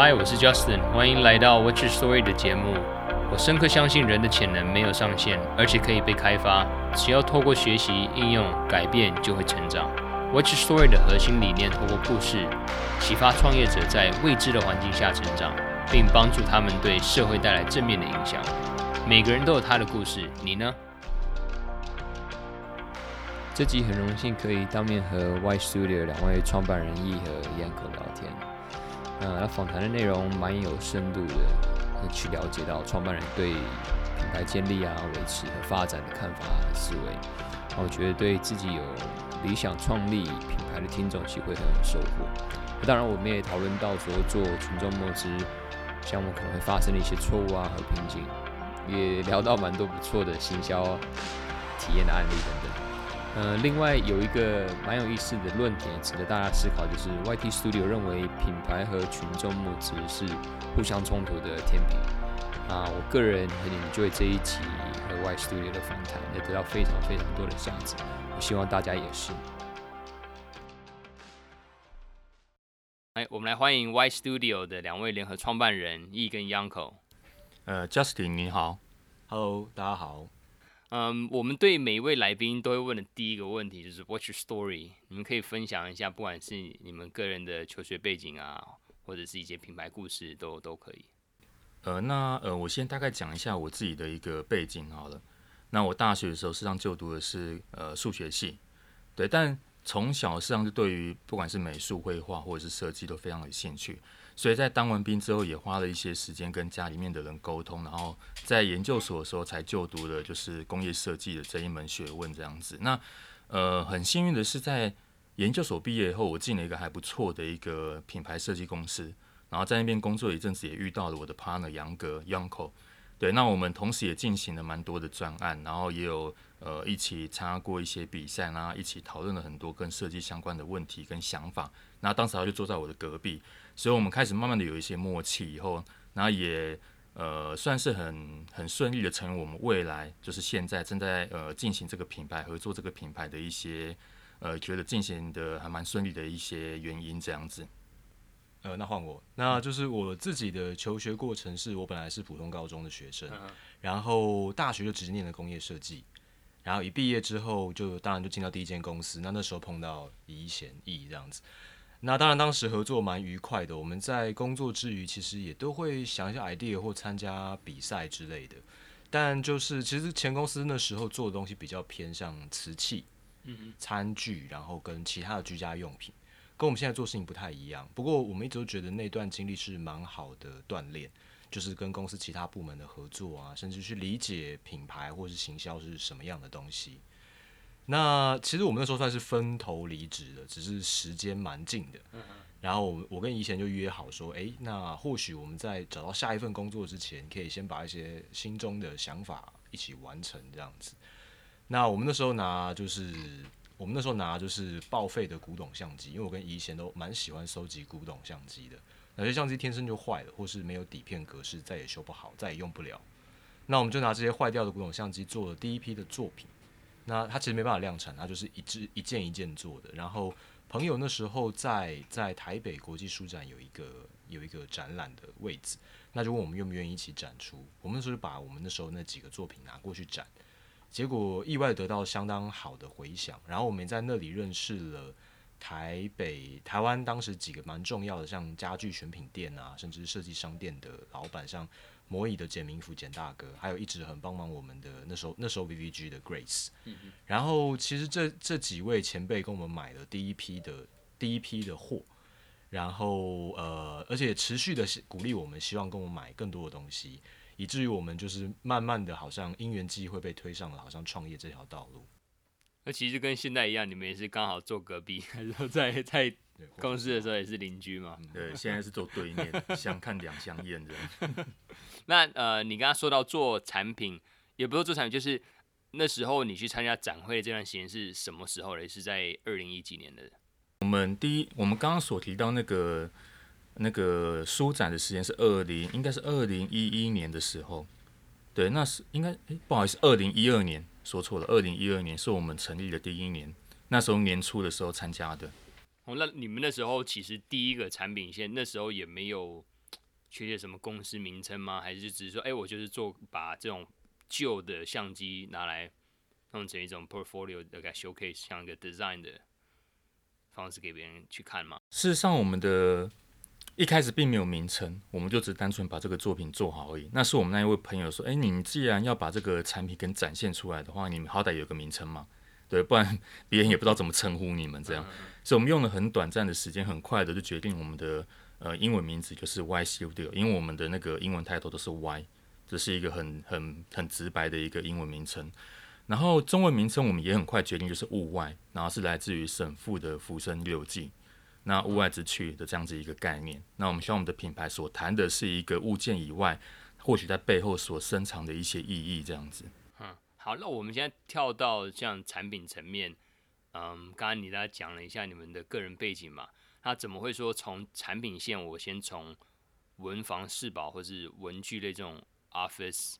Hi，我是 Justin，欢迎来到 What's Your Story 的节目。我深刻相信人的潜能没有上限，而且可以被开发。只要透过学习、应用、改变，就会成长。What's Your Story 的核心理念，透过故事启发创业者在未知的环境下成长，并帮助他们对社会带来正面的影响。每个人都有他的故事，你呢？这集很荣幸可以当面和 White Studio 两位创办人易和 Yanko 聊天。呃，那访谈的内容蛮有深度的，去了解到创办人对品牌建立啊、维持和发展的看法和思维。我觉得对自己有理想创立品牌的听众其实会很有收获。当然，我们也讨论到说做群众募资项目可能会发生的一些错误啊和瓶颈，也聊到蛮多不错的行销体验的案例等等。呃，另外有一个蛮有意思的论点值得大家思考，就是 YT Studio 认为品牌和群众募资是互相冲突的天平。啊，我个人很 enjoy 这一集和 YT Studio 的访谈，也得到非常非常多的价值。我希望大家也是。哎，我们来欢迎 YT Studio 的两位联合创办人 Yi 跟 Yanko。呃，Justin 你好，Hello，大家好。嗯我们对每一位来宾都会问的第一个问题就是 What's your story？你们可以分享一下，不管是你们个人的求学背景啊，或者是一些品牌故事，都都可以。呃，那呃，我先大概讲一下我自己的一个背景好了。那我大学的时候实际上就读的是呃数学系，对，但从小实际上就对于不管是美术、绘画或者是设计都非常有兴趣。所以在当完兵之后，也花了一些时间跟家里面的人沟通，然后在研究所的时候才就读了就是工业设计的这一门学问这样子。那呃，很幸运的是，在研究所毕业以后，我进了一个还不错的一个品牌设计公司，然后在那边工作一阵子，也遇到了我的 partner 杨格 Yanko。对，那我们同时也进行了蛮多的专案，然后也有呃一起参加过一些比赛，然后一起讨论了很多跟设计相关的问题跟想法。那当时他就坐在我的隔壁。所以我们开始慢慢的有一些默契，以后，然后也呃算是很很顺利的成为我们未来就是现在正在呃进行这个品牌合作这个品牌的一些呃觉得进行的还蛮顺利的一些原因这样子。呃，那换我，那就是我自己的求学过程是我本来是普通高中的学生，然后大学就直接念了工业设计，然后一毕业之后就当然就进到第一间公司，那那时候碰到宜贤义这样子。那当然，当时合作蛮愉快的。我们在工作之余，其实也都会想一下 idea 或参加比赛之类的。但就是，其实前公司那时候做的东西比较偏向瓷器、嗯餐具，然后跟其他的居家用品，跟我们现在做事情不太一样。不过，我们一直都觉得那段经历是蛮好的锻炼，就是跟公司其他部门的合作啊，甚至去理解品牌或是行销是什么样的东西。那其实我们那时候算是分头离职的，只是时间蛮近的。然后我我跟以前就约好说，诶，那或许我们在找到下一份工作之前，可以先把一些心中的想法一起完成这样子。那我们那时候拿就是我们那时候拿就是报废的古董相机，因为我跟以前都蛮喜欢收集古董相机的。有些相机天生就坏了，或是没有底片格式，再也修不好，再也用不了。那我们就拿这些坏掉的古董相机做了第一批的作品。那他其实没办法量产，他就是一只一件一件做的。然后朋友那时候在在台北国际书展有一个有一个展览的位置，那就问我们愿不愿意一起展出。我们那时候就把我们那时候那几个作品拿过去展，结果意外得到相当好的回响。然后我们在那里认识了台北、台湾当时几个蛮重要的，像家具选品店啊，甚至设计商店的老板，像。魔椅的简明福简大哥，还有一直很帮忙我们的那时候那时候 VVG 的 Grace，嗯哼，然后其实这这几位前辈跟我们买了第一批的第一批的货，然后呃，而且持续的鼓励我们，希望跟我们买更多的东西，以至于我们就是慢慢的好像因缘际会被推上了好像创业这条道路。那其实跟现在一样，你们也是刚好坐隔壁，然后在 在公司的时候也是邻居嘛。对，现在是坐对面，相看两相厌这样。那呃，你刚刚说到做产品，也不是做产品，就是那时候你去参加展会这段时间是什么时候嘞？是在二零一几年的？我们第一，我们刚刚所提到那个那个书展的时间是二零，应该是二零一一年的时候。对，那是应该，哎，不好意思，二零一二年说错了，二零一二年是我们成立的第一年，那时候年初的时候参加的。哦，那你们那时候其实第一个产品线那时候也没有。确切什么公司名称吗？还是只是说，哎、欸，我就是做把这种旧的相机拿来弄成一种 portfolio 的 showcase，像一个 design 的方式给别人去看吗？事实上，我们的一开始并没有名称，我们就只单纯把这个作品做好而已。那是我们那一位朋友说，哎、欸，你既然要把这个产品给展现出来的话，你们好歹有个名称嘛，对，不然别人也不知道怎么称呼你们这样。所以我们用了很短暂的时间，很快的就决定我们的。呃，英文名字就是 Y Studio，因为我们的那个英文 title 都是 Y，这是一个很很很直白的一个英文名称。然后中文名称我们也很快决定，就是物外，然后是来自于沈复的《浮生六记》，那物外之趣的这样子一个概念。那我们希望我们的品牌所谈的是一个物件以外，或许在背后所深藏的一些意义，这样子。嗯，好，那我们现在跳到像产品层面，嗯，刚刚你大家讲了一下你们的个人背景嘛。他怎么会说从产品线，我先从文房四宝或是文具类这种 office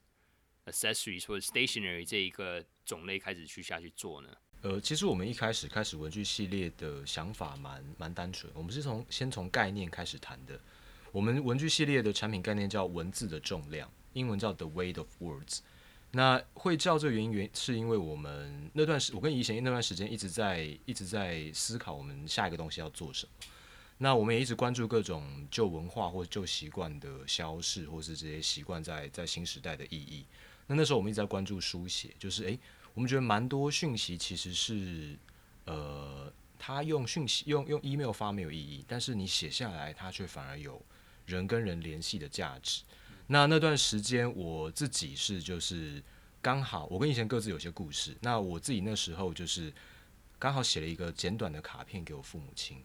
accessories 或者 stationery 这一个种类开始去下去做呢？呃，其实我们一开始开始文具系列的想法蛮蛮单纯，我们是从先从概念开始谈的。我们文具系列的产品概念叫文字的重量，英文叫 The Weight of Words。那会叫这个原因，原是因为我们那段时，我跟以前那段时间一直在一直在思考我们下一个东西要做什么。那我们也一直关注各种旧文化或旧习惯的消逝，或是这些习惯在在新时代的意义。那那时候我们一直在关注书写，就是诶、我们觉得蛮多讯息其实是，呃，他用讯息用用 email 发没有意义，但是你写下来，它却反而有人跟人联系的价值。那那段时间我自己是就是刚好，我跟以前各自有些故事。那我自己那时候就是刚好写了一个简短的卡片给我父母亲。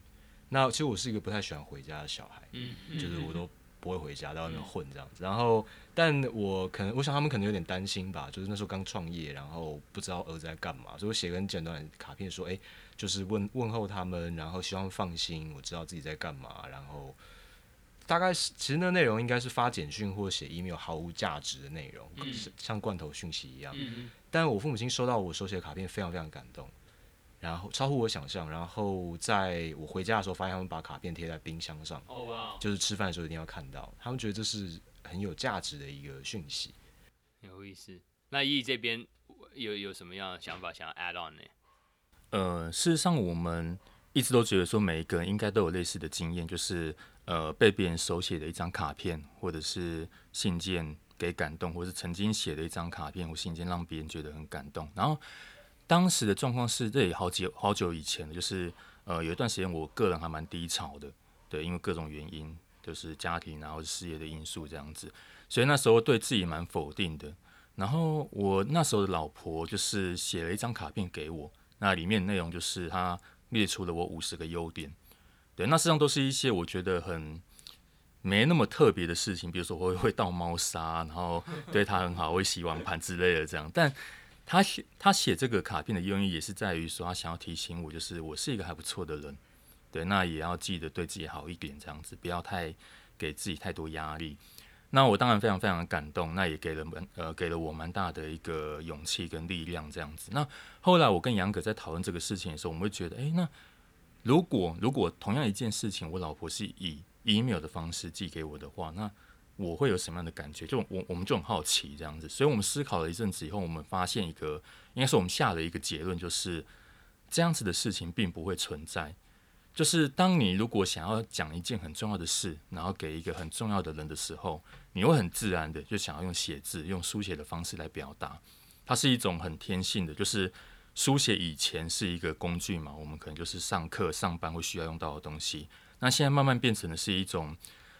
那其实我是一个不太喜欢回家的小孩，嗯，就是我都不会回家，在外面混这样子。然后，但我可能，我想他们可能有点担心吧，就是那时候刚创业，然后不知道儿子在干嘛，所以我写个很简短的卡片说，哎，就是问问候他们，然后希望放心，我知道自己在干嘛。然后，大概是其实那内容应该是发简讯或写 email 毫无价值的内容，像罐头讯息一样。但我父母亲收到我手写的卡片，非常非常感动。然后超乎我想象，然后在我回家的时候，发现他们把卡片贴在冰箱上，oh, 就是吃饭的时候一定要看到。他们觉得这是很有价值的一个讯息，有意思。那易这边有有什么样的想法想要 add on 呢？呃，事实上我们一直都觉得说，每一个人应该都有类似的经验，就是呃被别人手写的一张卡片或者是信件给感动，或是曾经写的一张卡片或信件让别人觉得很感动，然后。当时的状况是，这也好几好久以前了，就是呃有一段时间，我个人还蛮低潮的，对，因为各种原因，就是家庭然后事业的因素这样子，所以那时候对自己蛮否定的。然后我那时候的老婆就是写了一张卡片给我，那里面内容就是她列出了我五十个优点，对，那实际上都是一些我觉得很没那么特别的事情，比如说我会会倒猫砂，然后 对它很好，会洗碗盘之类的这样，但。他写他写这个卡片的用意也是在于说，他想要提醒我，就是我是一个还不错的人，对，那也要记得对自己好一点，这样子不要太给自己太多压力。那我当然非常非常的感动，那也给了蛮呃给了我蛮大的一个勇气跟力量，这样子。那后来我跟杨哥在讨论这个事情的时候，我们会觉得，诶，那如果如果同样一件事情，我老婆是以 email 的方式寄给我的话，那我会有什么样的感觉？就我我们就很好奇这样子，所以我们思考了一阵子以后，我们发现一个，应该是我们下了一个结论，就是这样子的事情并不会存在。就是当你如果想要讲一件很重要的事，然后给一个很重要的人的时候，你会很自然的就想要用写字、用书写的方式来表达。它是一种很天性的，就是书写以前是一个工具嘛，我们可能就是上课、上班会需要用到的东西。那现在慢慢变成的是一种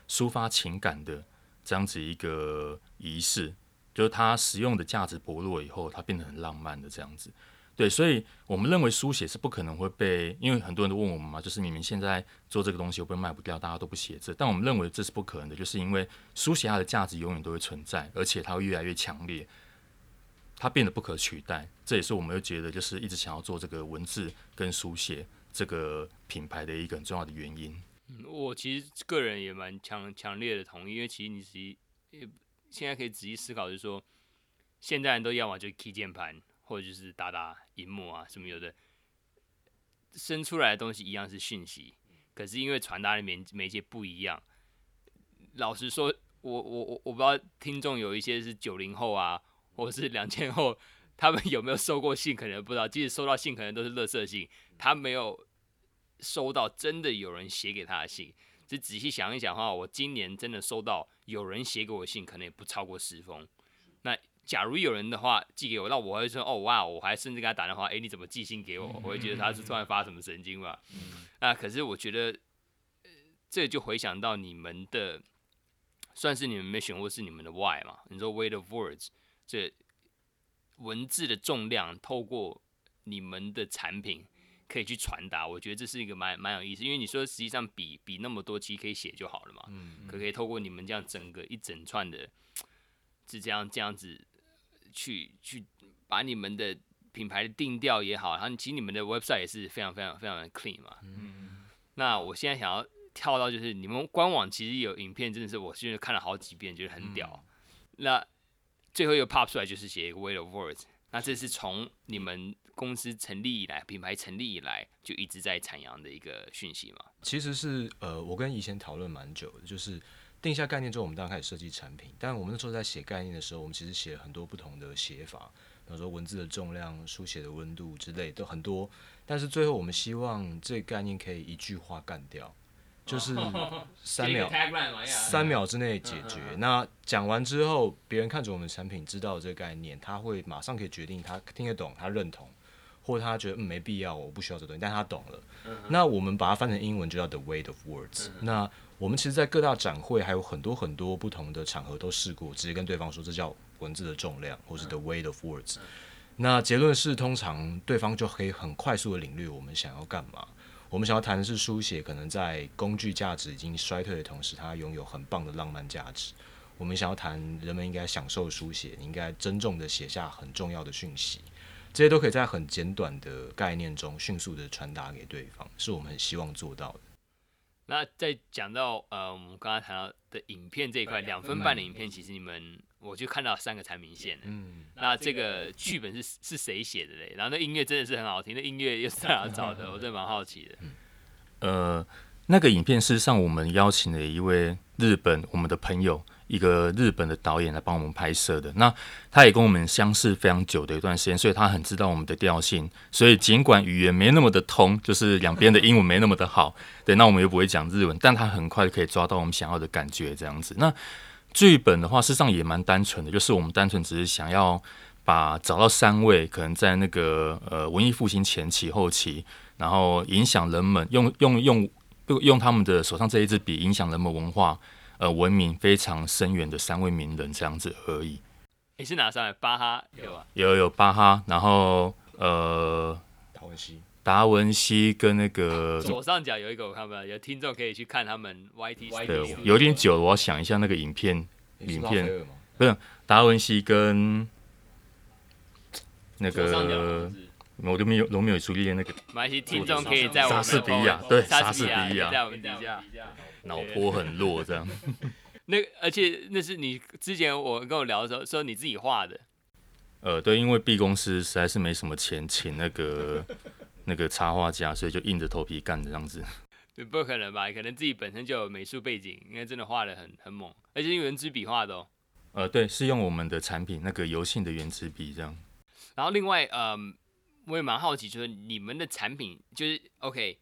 抒发情感的。这样子一个仪式，就是它使用的价值薄弱以后，它变得很浪漫的这样子。对，所以我们认为书写是不可能会被，因为很多人都问我们嘛，就是你们现在做这个东西会不会卖不掉？大家都不写字，但我们认为这是不可能的，就是因为书写它的价值永远都会存在，而且它会越来越强烈，它变得不可取代。这也是我们又觉得，就是一直想要做这个文字跟书写这个品牌的一个很重要的原因。嗯，我其实个人也蛮强强烈的同意，因为其实你仔细现在可以仔细思考，就是说，现在人都要么就 key 键盘，或者就是打打荧幕啊什么有的，生出来的东西一样是讯息，可是因为传达的媒媒介不一样，老实说，我我我我不知道听众有一些是九零后啊，或是两千后，他们有没有收过信，可能不知道。即使收到信，可能都是垃圾信，他没有收到真的有人写给他的信。只仔细想一想的话，我今年真的收到有人写给我的信，可能也不超过十封。那假如有人的话寄给我，那我会说哦哇，我还甚至给他打电话，哎，你怎么寄信给我？我会觉得他是突然发什么神经吧。那可是我觉得，这就回想到你们的，算是你们没选过是你们的 why 嘛？你说 weight of words，这文字的重量透过你们的产品可以去传达，我觉得这是一个蛮蛮有意思。因为你说实际上比比那么多其实可以写就好了嘛，可可以透过你们这样整个一整串的，是这样这样子。去去把你们的品牌的定调也好，然后其实你们的 website 也是非常非常非常的 clean 嘛。嗯。那我现在想要跳到就是你们官网其实有影片，真的是我现在看了好几遍，觉得很屌。嗯、那最后又 pop 出来就是写一个 Way of words。那这是从你们公司成立以来，品牌成立以来就一直在阐扬的一个讯息嘛？其实是呃，我跟以前讨论蛮久的，就是。定下概念之后，我们当然开始设计产品。但我们那时候在写概念的时候，我们其实写了很多不同的写法，比如说文字的重量、书写的温度之类都很多。但是最后，我们希望这概念可以一句话干掉，就是三秒，三秒之内解决。那讲完之后，别人看着我们的产品，知道这个概念，他会马上可以决定他听得懂，他认同。或者他觉得嗯没必要，我不需要这东西，但他懂了。嗯、那我们把它翻成英文就叫 The Weight of Words、嗯。那我们其实，在各大展会还有很多很多不同的场合都试过，直接跟对方说这叫文字的重量，或是 The Weight of Words。嗯、那结论是，通常对方就可以很快速的领略我们想要干嘛。我们想要谈的是书写，可能在工具价值已经衰退的同时，它拥有很棒的浪漫价值。我们想要谈人们应该享受书写，应该珍重的写下很重要的讯息。这些都可以在很简短的概念中迅速的传达给对方，是我们很希望做到的。那在讲到呃，我们刚才谈到的影片这一块，两分半的影片，其实你们我就看到三个产品线。嗯，那这个 剧本是是谁写的嘞？然后那音乐真的是很好听，那音乐又是在哪找的？我真的蛮好奇的。呃，那个影片事实上我们邀请了一位日本我们的朋友。一个日本的导演来帮我们拍摄的，那他也跟我们相识非常久的一段时间，所以他很知道我们的调性。所以尽管语言没那么的通，就是两边的英文没那么的好，对，那我们又不会讲日文，但他很快可以抓到我们想要的感觉，这样子。那剧本的话，事实上也蛮单纯的，就是我们单纯只是想要把找到三位可能在那个呃文艺复兴前期后期，然后影响人们用用用用他们的手上这一支笔影响人们文化。呃，文明非常深远的三位名人这样子而已。你是哪三位？巴哈有啊，有有巴哈，然后呃，达文西，达文西跟那个 左上角有一个我看不到，有听众可以去看他们 YT。对，有点久了，我要想一下那个影片，影片不是达文西跟那个。我都没有，都没有注意那个。没关系，听众可以在我们莎士比亚，对，莎士比亚在我们底下，脑波很弱这样。那而且那是你之前我跟我聊的时候说你自己画的。呃，对，因为 B 公司实在是没什么钱请那个那个插画家，所以就硬着头皮干这样子。不可能吧？可能自己本身就有美术背景，应该真的画的很很猛，而且用原子笔画的哦。呃，对，是用我们的产品那个油性的原子笔这样。然后另外，嗯。我也蛮好奇，就是你们的产品，就是 OK，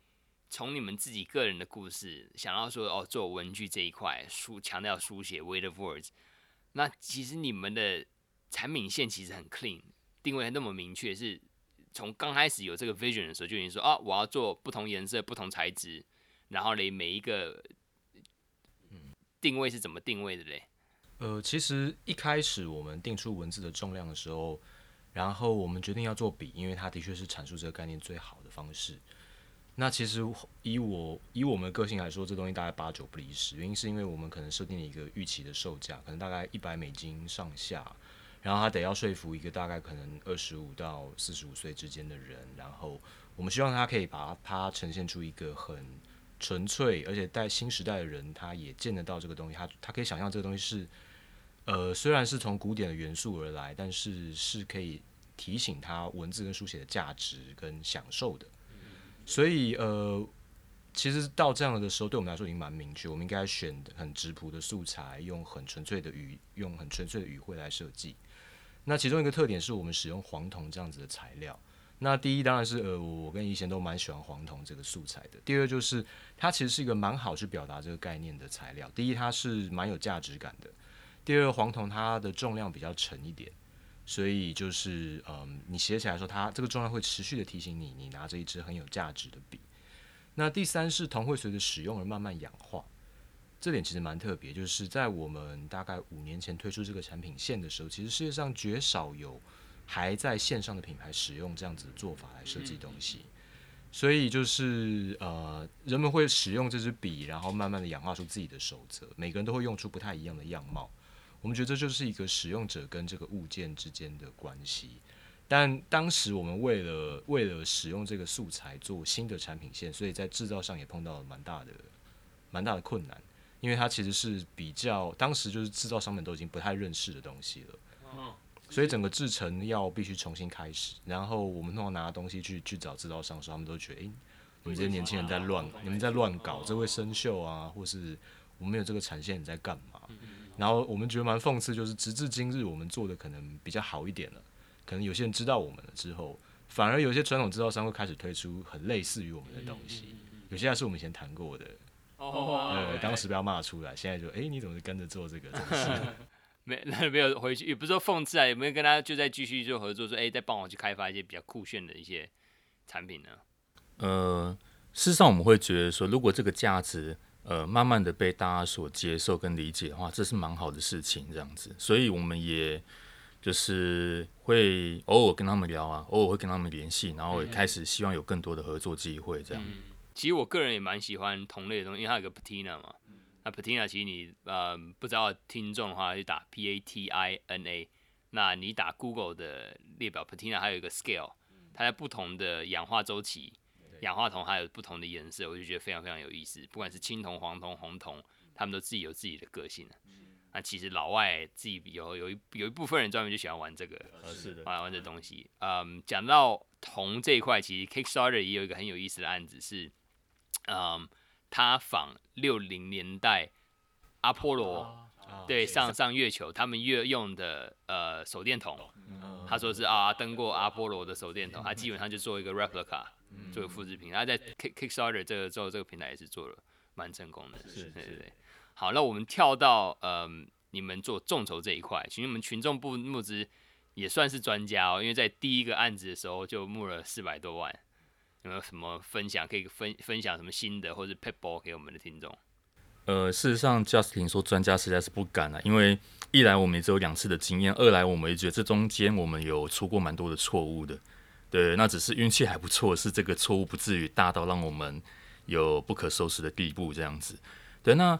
从你们自己个人的故事想到说，哦，做文具这一块，书强调书写，weight of words。那其实你们的产品线其实很 clean，定位那么明确，是从刚开始有这个 vision 的时候就已经说，哦，我要做不同颜色、不同材质，然后嘞，每一个定位是怎么定位的嘞？呃，其实一开始我们定出文字的重量的时候。然后我们决定要做笔，因为它的确是阐述这个概念最好的方式。那其实以我以我们的个性来说，这东西大概八九不离十。原因是因为我们可能设定了一个预期的售价，可能大概一百美金上下，然后他得要说服一个大概可能二十五到四十五岁之间的人，然后我们希望他可以把它呈现出一个很纯粹，而且带新时代的人他也见得到这个东西，他他可以想象这个东西是。呃，虽然是从古典的元素而来，但是是可以提醒他文字跟书写的价值跟享受的。所以呃，其实到这样的时候，对我们来说已经蛮明确，我们应该选很质朴的素材，用很纯粹的语，用很纯粹的语汇来设计。那其中一个特点是我们使用黄铜这样子的材料。那第一当然是呃，我跟怡贤都蛮喜欢黄铜这个素材的。第二就是它其实是一个蛮好去表达这个概念的材料。第一，它是蛮有价值感的；第二，黄铜它的重量比较沉一点，所以就是嗯、你写起来的时候，它这个重量会持续的提醒你，你拿着一支很有价值的笔。那第三是铜会随着使用而慢慢氧化，这点其实蛮特别，就是在我们大概五年前推出这个产品线的时候，其实世界上绝少有。还在线上的品牌使用这样子的做法来设计东西，所以就是呃，人们会使用这支笔，然后慢慢的演化出自己的守则。每个人都会用出不太一样的样貌。我们觉得这就是一个使用者跟这个物件之间的关系。但当时我们为了为了使用这个素材做新的产品线，所以在制造上也碰到了蛮大的蛮大的困难，因为它其实是比较当时就是制造商们都已经不太认识的东西了。所以整个制成要必须重新开始，然后我们通常拿东西去去找制造商的时候，他们都觉得，诶、欸，你们这些年轻人在乱，你们在乱搞，这会生锈啊，或是我们没有这个产线，你在干嘛？然后我们觉得蛮讽刺，就是直至今日，我们做的可能比较好一点了，可能有些人知道我们了之后，反而有些传统制造商会开始推出很类似于我们的东西，有些还是我们以前谈过的，呃，当时不要骂出来，现在就，哎、欸，你怎么跟着做这个东西？没，那 没有回去，也不是说讽刺啊，有没有跟他就在继续做合作，说哎，再帮我去开发一些比较酷炫的一些产品呢？呃，事实上我们会觉得说，如果这个价值呃慢慢的被大家所接受跟理解的话，这是蛮好的事情，这样子，所以我们也就是会偶尔跟他们聊啊，偶尔会跟他们联系，然后也开始希望有更多的合作机会，这样、嗯。其实我个人也蛮喜欢同类的东西，因为它有个 Patina 嘛。那 Patina 其实你呃不知道听众的话，就打 P A T I N A。那你打 Google 的列表，Patina 还有一个 scale，它在不同的氧化周期，氧化铜还有不同的颜色，我就觉得非常非常有意思。不管是青铜、黄铜、红铜，他们都自己有自己的个性。那其实老外自己有有一有一部分人专门就喜欢玩这个，是的，玩玩这东西。嗯，讲到铜这一块，其实 Kickstarter 也有一个很有意思的案子是，嗯。他仿六零年代阿波罗对上上月球，他们月用的呃手电筒，他说是啊登过阿波罗的手电筒，他基本上就做一个 replica，做个复制品。他在 Kick Kickstarter 这个之后，这个平台也是做了蛮成功的。是，对对对。好，那我们跳到嗯你们做众筹这一块，其实你们群众部募资也算是专家哦，因为在第一个案子的时候就募了四百多万。有没有什么分享可以分分享什么新的或者 pitball 给我们的听众？呃，事实上，Justin 说专家实在是不敢啊，因为一来我们只有两次的经验，二来我们也觉得这中间我们有出过蛮多的错误的。对，那只是运气还不错，是这个错误不至于大到让我们有不可收拾的地步这样子。对，那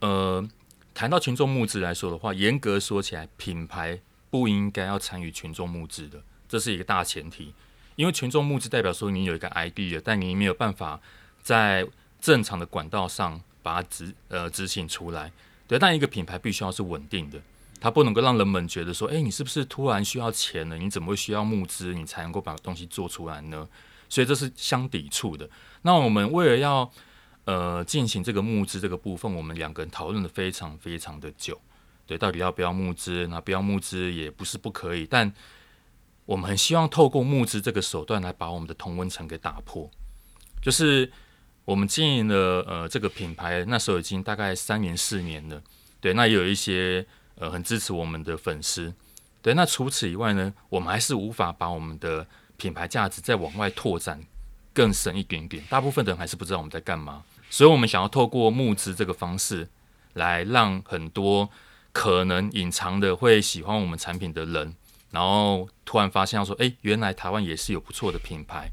呃，谈到群众募资来说的话，严格说起来，品牌不应该要参与群众募资的，这是一个大前提。因为群众募资代表说你有一个 idea，但你没有办法在正常的管道上把它执呃执行出来。对，但一个品牌必须要是稳定的，它不能够让人们觉得说，哎，你是不是突然需要钱了？你怎么会需要募资，你才能够把东西做出来呢？所以这是相抵触的。那我们为了要呃进行这个募资这个部分，我们两个人讨论的非常非常的久。对，到底要不要募资？那不要募资也不是不可以，但。我们很希望透过募资这个手段来把我们的同温层给打破，就是我们经营了呃这个品牌，那时候已经大概三年四年了，对，那也有一些呃很支持我们的粉丝，对，那除此以外呢，我们还是无法把我们的品牌价值再往外拓展更深一点点，大部分的人还是不知道我们在干嘛，所以我们想要透过募资这个方式来让很多可能隐藏的会喜欢我们产品的人。然后突然发现，说：“哎，原来台湾也是有不错的品牌，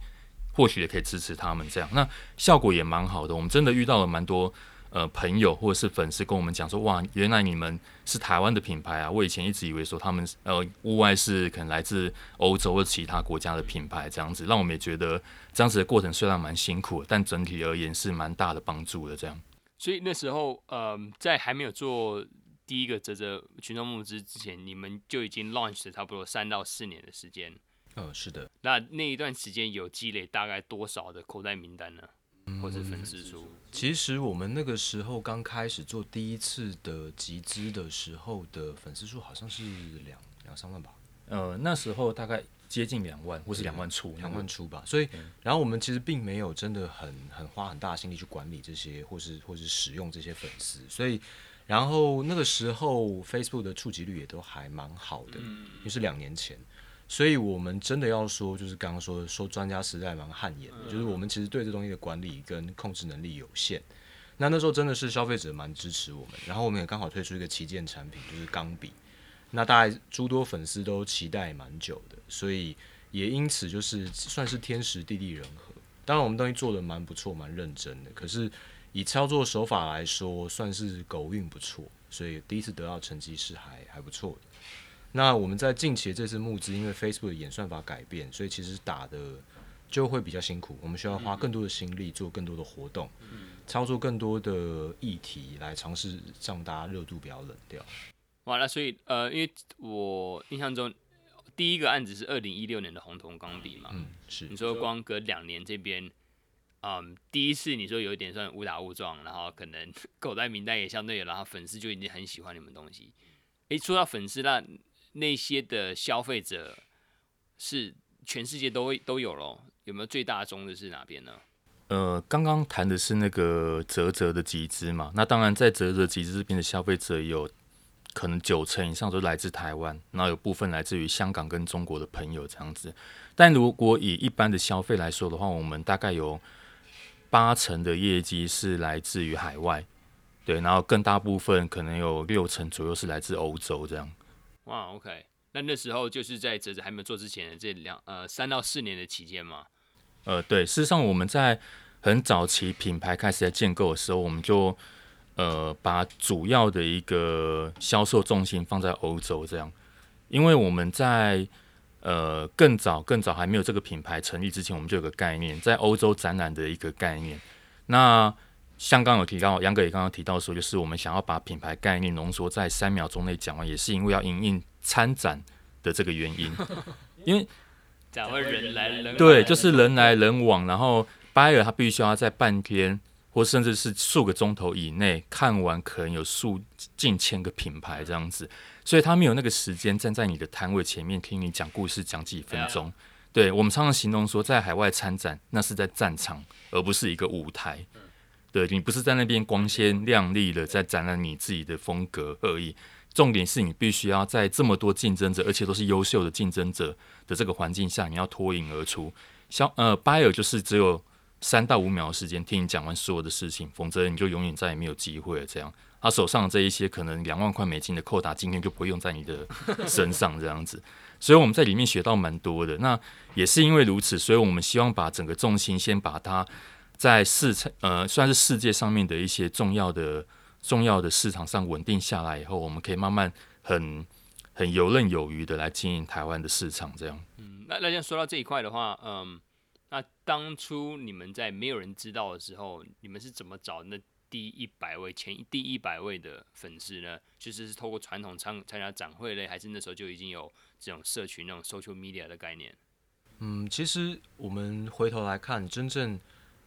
或许也可以支持他们。这样，那效果也蛮好的。我们真的遇到了蛮多呃朋友或者是粉丝跟我们讲说：哇，原来你们是台湾的品牌啊！我以前一直以为说他们呃屋外是可能来自欧洲或其他国家的品牌，这样子，让我们也觉得这样子的过程虽然蛮辛苦，但整体而言是蛮大的帮助的。这样，所以那时候呃，在还没有做。第一个啧啧群众募资之前，你们就已经 launch 了差不多三到四年的时间。呃，是的。那那一段时间有积累大概多少的口袋名单呢？嗯，或是粉丝数？其实我们那个时候刚开始做第一次的集资的时候的粉丝数好像是两两三万吧。呃，那时候大概接近两万，或是两万出，两万出吧。所以，然后我们其实并没有真的很很花很大的心力去管理这些，或是或是使用这些粉丝。所以，然后那个时候 Facebook 的触及率也都还蛮好的，因为是两年前。所以我们真的要说，就是刚刚说说专家实在蛮汗颜的，就是我们其实对这东西的管理跟控制能力有限。那那时候真的是消费者蛮支持我们，然后我们也刚好推出一个旗舰产品，就是钢笔。那大概诸多粉丝都期待蛮久的，所以也因此就是算是天时地利人和。当然我们东西做的蛮不错，蛮认真的。可是以操作手法来说，算是狗运不错，所以第一次得到成绩是还还不错的。那我们在近期的这次募资，因为 Facebook 的演算法改变，所以其实打的就会比较辛苦。我们需要花更多的心力做更多的活动，操作更多的议题来尝试让大家热度比较冷掉。哇，那所以呃，因为我印象中第一个案子是二零一六年的红铜钢笔嘛，嗯，是。你说光隔两年这边，嗯，第一次你说有一点算误打误撞，然后可能 口袋名单也相对有，然后粉丝就已经很喜欢你们东西。诶、说到粉丝，那那些的消费者是全世界都会都有咯，有没有最大宗的是哪边呢？呃，刚刚谈的是那个泽泽的集资嘛，那当然在泽泽集资这边的消费者有。可能九成以上都来自台湾，然后有部分来自于香港跟中国的朋友这样子。但如果以一般的消费来说的话，我们大概有八成的业绩是来自于海外，对，然后更大部分可能有六成左右是来自欧洲这样。哇，OK，那那时候就是在折子还没有做之前的这两呃三到四年的期间嘛。呃，对，事实上我们在很早期品牌开始在建构的时候，我们就。呃，把主要的一个销售重心放在欧洲，这样，因为我们在呃更早更早还没有这个品牌成立之前，我们就有个概念，在欧洲展览的一个概念。那像刚有提到，杨哥也刚刚提到说，就是我们想要把品牌概念浓缩在三秒钟内讲完，也是因为要因应参展的这个原因，因为展会人来人，对，就是人来人往，然后 buyer 他必须要在半天。或甚至是数个钟头以内看完，可能有数近千个品牌这样子，所以他没有那个时间站在你的摊位前面听你讲故事讲几分钟。对，我们常常形容说，在海外参展，那是在战场，而不是一个舞台。对，你不是在那边光鲜亮丽的在展览你自己的风格而已，重点是你必须要在这么多竞争者，而且都是优秀的竞争者的这个环境下，你要脱颖而出。像呃，buyer 就是只有。三到五秒的时间听你讲完所有的事情，否则你就永远再也没有机会了。这样，他手上这一些可能两万块美金的扣打，今天就不会用在你的 身上。这样子，所以我们在里面学到蛮多的。那也是因为如此，所以我们希望把整个重心先把它在市场呃，算是世界上面的一些重要的、重要的市场上稳定下来以后，我们可以慢慢很很游刃有余的来经营台湾的市场。这样，嗯，那那像说到这一块的话，嗯。那当初你们在没有人知道的时候，你们是怎么找那第一百位前第一百位的粉丝呢？其实是透过传统参参加展会类，还是那时候就已经有这种社群那种 social media 的概念？嗯，其实我们回头来看，真正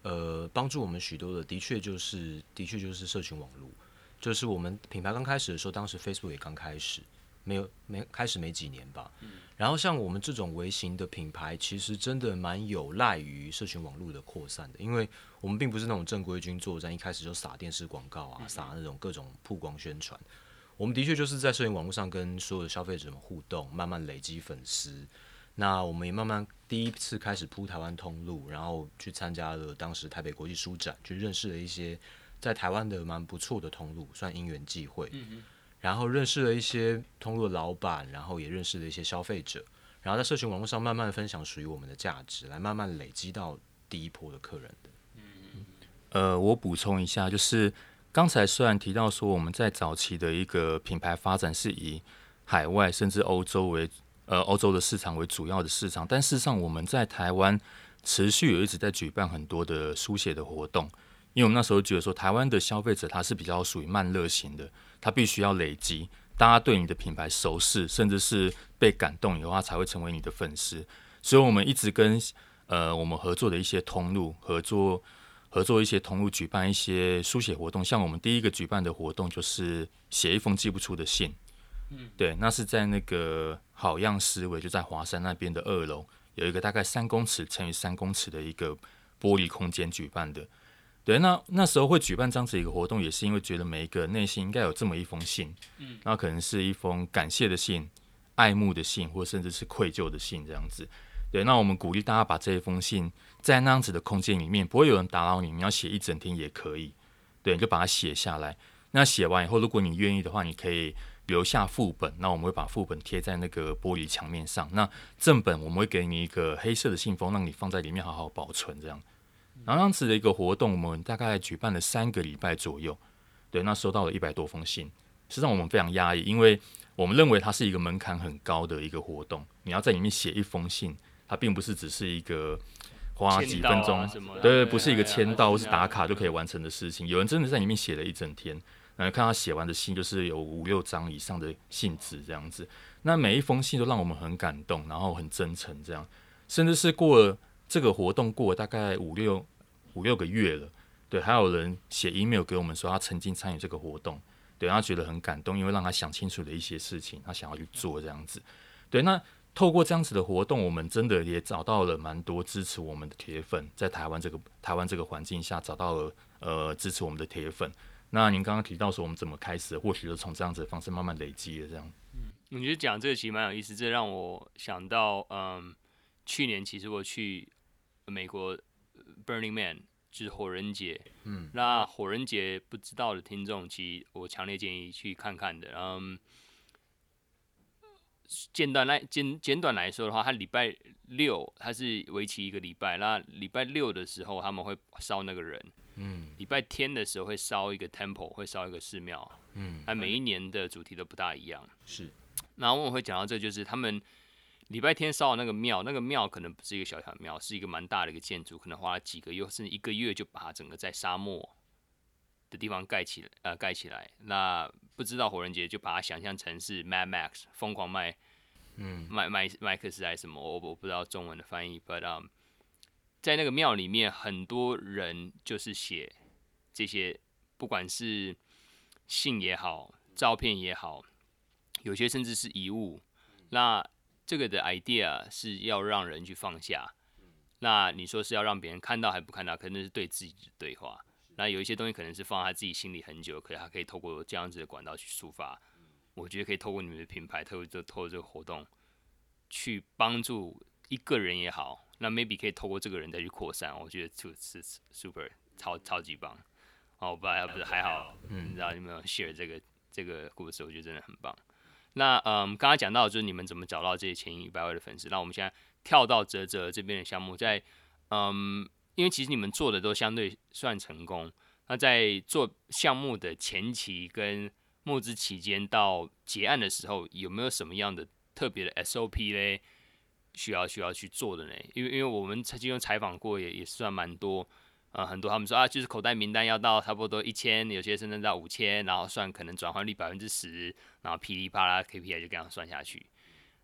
呃帮助我们许多的，的确就是的确就是社群网络，就是我们品牌刚开始的时候，当时 Facebook 也刚开始。没有没开始没几年吧，然后像我们这种微型的品牌，其实真的蛮有赖于社群网络的扩散的，因为我们并不是那种正规军作战，一开始就撒电视广告啊，撒那种各种曝光宣传。我们的确就是在社群网络上跟所有的消费者们互动，慢慢累积粉丝。那我们也慢慢第一次开始铺台湾通路，然后去参加了当时台北国际书展，去认识了一些在台湾的蛮不错的通路，算因缘际会。然后认识了一些通路的老板，然后也认识了一些消费者，然后在社群网络上慢慢分享属于我们的价值，来慢慢累积到第一波的客人的。嗯，呃，我补充一下，就是刚才虽然提到说我们在早期的一个品牌发展是以海外甚至欧洲为呃欧洲的市场为主要的市场，但事实上我们在台湾持续有一直在举办很多的书写的活动。因为我们那时候觉得说，台湾的消费者他是比较属于慢热型的，他必须要累积，大家对你的品牌熟识，甚至是被感动以后，他才会成为你的粉丝。所以，我们一直跟呃我们合作的一些通路合作合作一些通路举办一些书写活动，像我们第一个举办的活动就是写一封寄不出的信。嗯，对，那是在那个好样思维，就在华山那边的二楼，有一个大概三公尺乘以三公尺的一个玻璃空间举办的。对，那那时候会举办这样子一个活动，也是因为觉得每一个内心应该有这么一封信，嗯，那可能是一封感谢的信、爱慕的信，或甚至是愧疚的信这样子。对，那我们鼓励大家把这一封信。在那样子的空间里面，不会有人打扰你。你要写一整天也可以，对，你就把它写下来。那写完以后，如果你愿意的话，你可以留下副本。那我们会把副本贴在那个玻璃墙面上。那正本我们会给你一个黑色的信封，让你放在里面好好保存。这样，然后这样子的一个活动，我们大概举办了三个礼拜左右。对，那收到了一百多封信，实际上我们非常压抑，因为我们认为它是一个门槛很高的一个活动。你要在里面写一封信，它并不是只是一个。花几分钟，啊、对，不是一个签到或是打卡就可以完成的事情。有人真的在里面写了一整天，然后看他写完的信，就是有五六张以上的信纸这样子。那每一封信都让我们很感动，然后很真诚，这样。甚至是过了这个活动过了大概五六五六个月了，对，还有人写 email 给我们说他曾经参与这个活动，对，他觉得很感动，因为让他想清楚了一些事情，他想要去做这样子。对，那。透过这样子的活动，我们真的也找到了蛮多支持我们的铁粉，在台湾这个台湾这个环境下，找到了呃支持我们的铁粉。那您刚刚提到说我们怎么开始，或许就从这样子的方式慢慢累积的这样。嗯，我觉得讲这个其实蛮有意思，这让我想到，嗯，去年其实我去美国 Burning Man 就是火人节，嗯，那火人节不知道的听众，其实我强烈建议去看看的，嗯。简短来简简短来说的话，他礼拜六他是为期一个礼拜，那礼拜六的时候他们会烧那个人，嗯，礼拜天的时候会烧一个 temple，会烧一个寺庙，嗯，那每一年的主题都不大一样，是。然后我会讲到这，就是他们礼拜天烧的那个庙，那个庙可能不是一个小小庙，是一个蛮大的一个建筑，可能花了几个月甚至一个月就把它整个在沙漠的地方盖起来，呃，盖起来。那不知道火人节就把它想象成是 Mad Max 疯狂卖，嗯，麦麦麦克斯还是什么，我我不知道中文的翻译。But um，在那个庙里面，很多人就是写这些，不管是信也好，照片也好，有些甚至是遗物。那这个的 idea 是要让人去放下。那你说是要让别人看到还不看到？可能是对自己的对话。那有一些东西可能是放在他自己心里很久，可是他可以透过这样子的管道去抒发。我觉得可以透过你们的品牌，透过这透过这个活动，去帮助一个人也好，那 maybe 可以透过这个人再去扩散。我觉得这是 super 超超级棒。哦，不，不是还好，嗯，你知道你们有 share 这个这个故事，我觉得真的很棒。那嗯，刚刚讲到就是你们怎么找到这些前一百位的粉丝。那我们现在跳到啧啧这边的项目，在嗯。因为其实你们做的都相对算成功，那在做项目的前期跟募资期间到结案的时候，有没有什么样的特别的 SOP 嘞？需要需要去做的呢？因为因为我们曾经采访过也，也算蛮多，呃，很多他们说啊，就是口袋名单要到差不多一千，有些甚至到五千，然后算可能转换率百分之十，然后噼里啪啦 KPI 就这样算下去，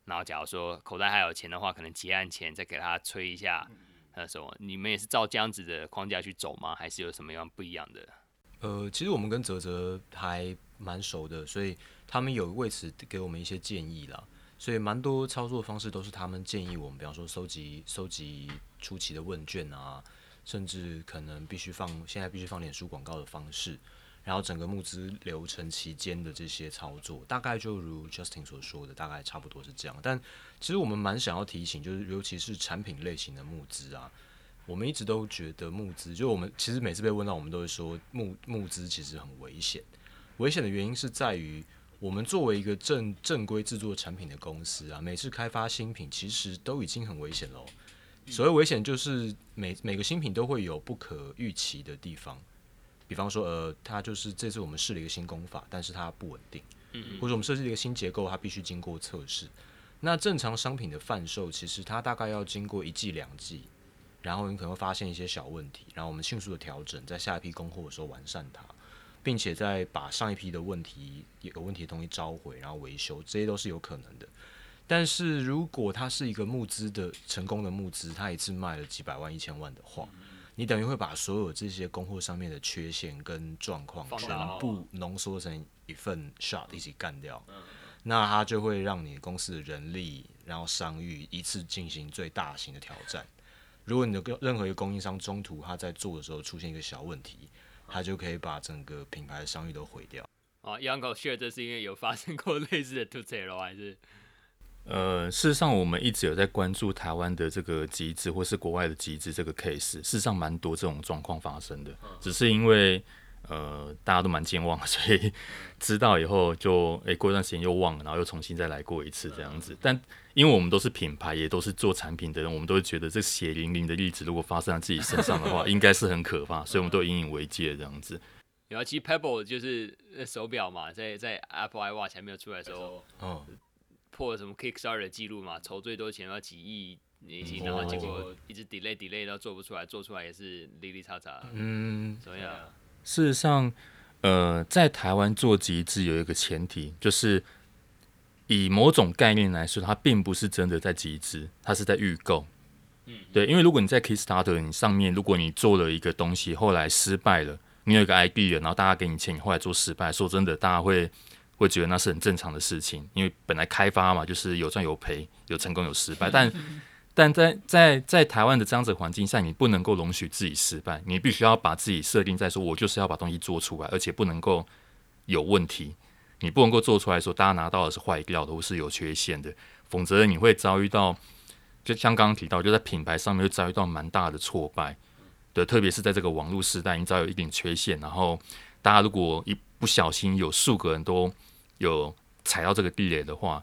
然后假如说口袋还有钱的话，可能结案前再给他催一下。那什么你们也是照这样子的框架去走吗？还是有什么样不一样的？呃，其实我们跟泽泽还蛮熟的，所以他们有为此给我们一些建议啦。所以蛮多操作方式都是他们建议我们，比方说收集收集初期的问卷啊，甚至可能必须放现在必须放脸书广告的方式。然后整个募资流程期间的这些操作，大概就如 Justin 所说的，大概差不多是这样。但其实我们蛮想要提醒，就是尤其是产品类型的募资啊，我们一直都觉得募资，就我们其实每次被问到，我们都会说募募资其实很危险。危险的原因是在于，我们作为一个正正规制作产品的公司啊，每次开发新品其实都已经很危险了。所谓危险，就是每每个新品都会有不可预期的地方。比方说，呃，它就是这次我们试了一个新功法，但是它不稳定，嗯，或者我们设计了一个新结构，它必须经过测试。那正常商品的贩售，其实它大概要经过一季两季，然后你可能会发现一些小问题，然后我们迅速的调整，在下一批供货的时候完善它，并且再把上一批的问题有问题的东西召回，然后维修，这些都是有可能的。但是如果它是一个募资的成功的募资，它一次卖了几百万、一千万的话，你等于会把所有这些供货上面的缺陷跟状况全部浓缩成一份 shot 一起干掉，那它就会让你公司的人力然后商誉一次进行最大型的挑战。如果你的任何一个供应商中途他在做的时候出现一个小问题，他就可以把整个品牌的商誉都毁掉。啊，Yanko share 这是因为有发生过类似的 to tail 还是？呃，事实上我们一直有在关注台湾的这个集资或是国外的集资这个 case，事实上蛮多这种状况发生的，只是因为呃大家都蛮健忘，所以知道以后就诶、欸、过一段时间又忘了，然后又重新再来过一次这样子。但因为我们都是品牌，也都是做产品的人，我们都会觉得这血淋淋的例子如果发生在自己身上的话，应该是很可怕，所以我们都引以为戒这样子。尤其 Pebble 就是手表嘛，在在 Apple iWatch 还没有出来的时候，哦，破了什么 Kickstarter 的记录嘛，筹最多钱要几亿美金，然后结果一直 delay delay 都做不出来，做出来也是哩哩叉叉。嗯，怎么样？事实上，呃，在台湾做集资有一个前提，就是以某种概念来说，它并不是真的在集资，它是在预购。嗯，对，因为如果你在 Kickstarter 你上面，如果你做了一个东西，后来失败了。你有一个 idea，然后大家给你钱，你后来做失败，说真的，大家会会觉得那是很正常的事情，因为本来开发嘛，就是有赚有赔，有成功有失败。但但在在在台湾的这样子环境下，你不能够容许自己失败，你必须要把自己设定在说，我就是要把东西做出来，而且不能够有问题，你不能够做出来说大家拿到的是坏掉的或是有缺陷的，否则你会遭遇到，就像刚刚提到，就在品牌上面会遭遇到蛮大的挫败。对，特别是在这个网络时代，你只要有一点缺陷，然后大家如果一不小心有数个人都有踩到这个地雷的话，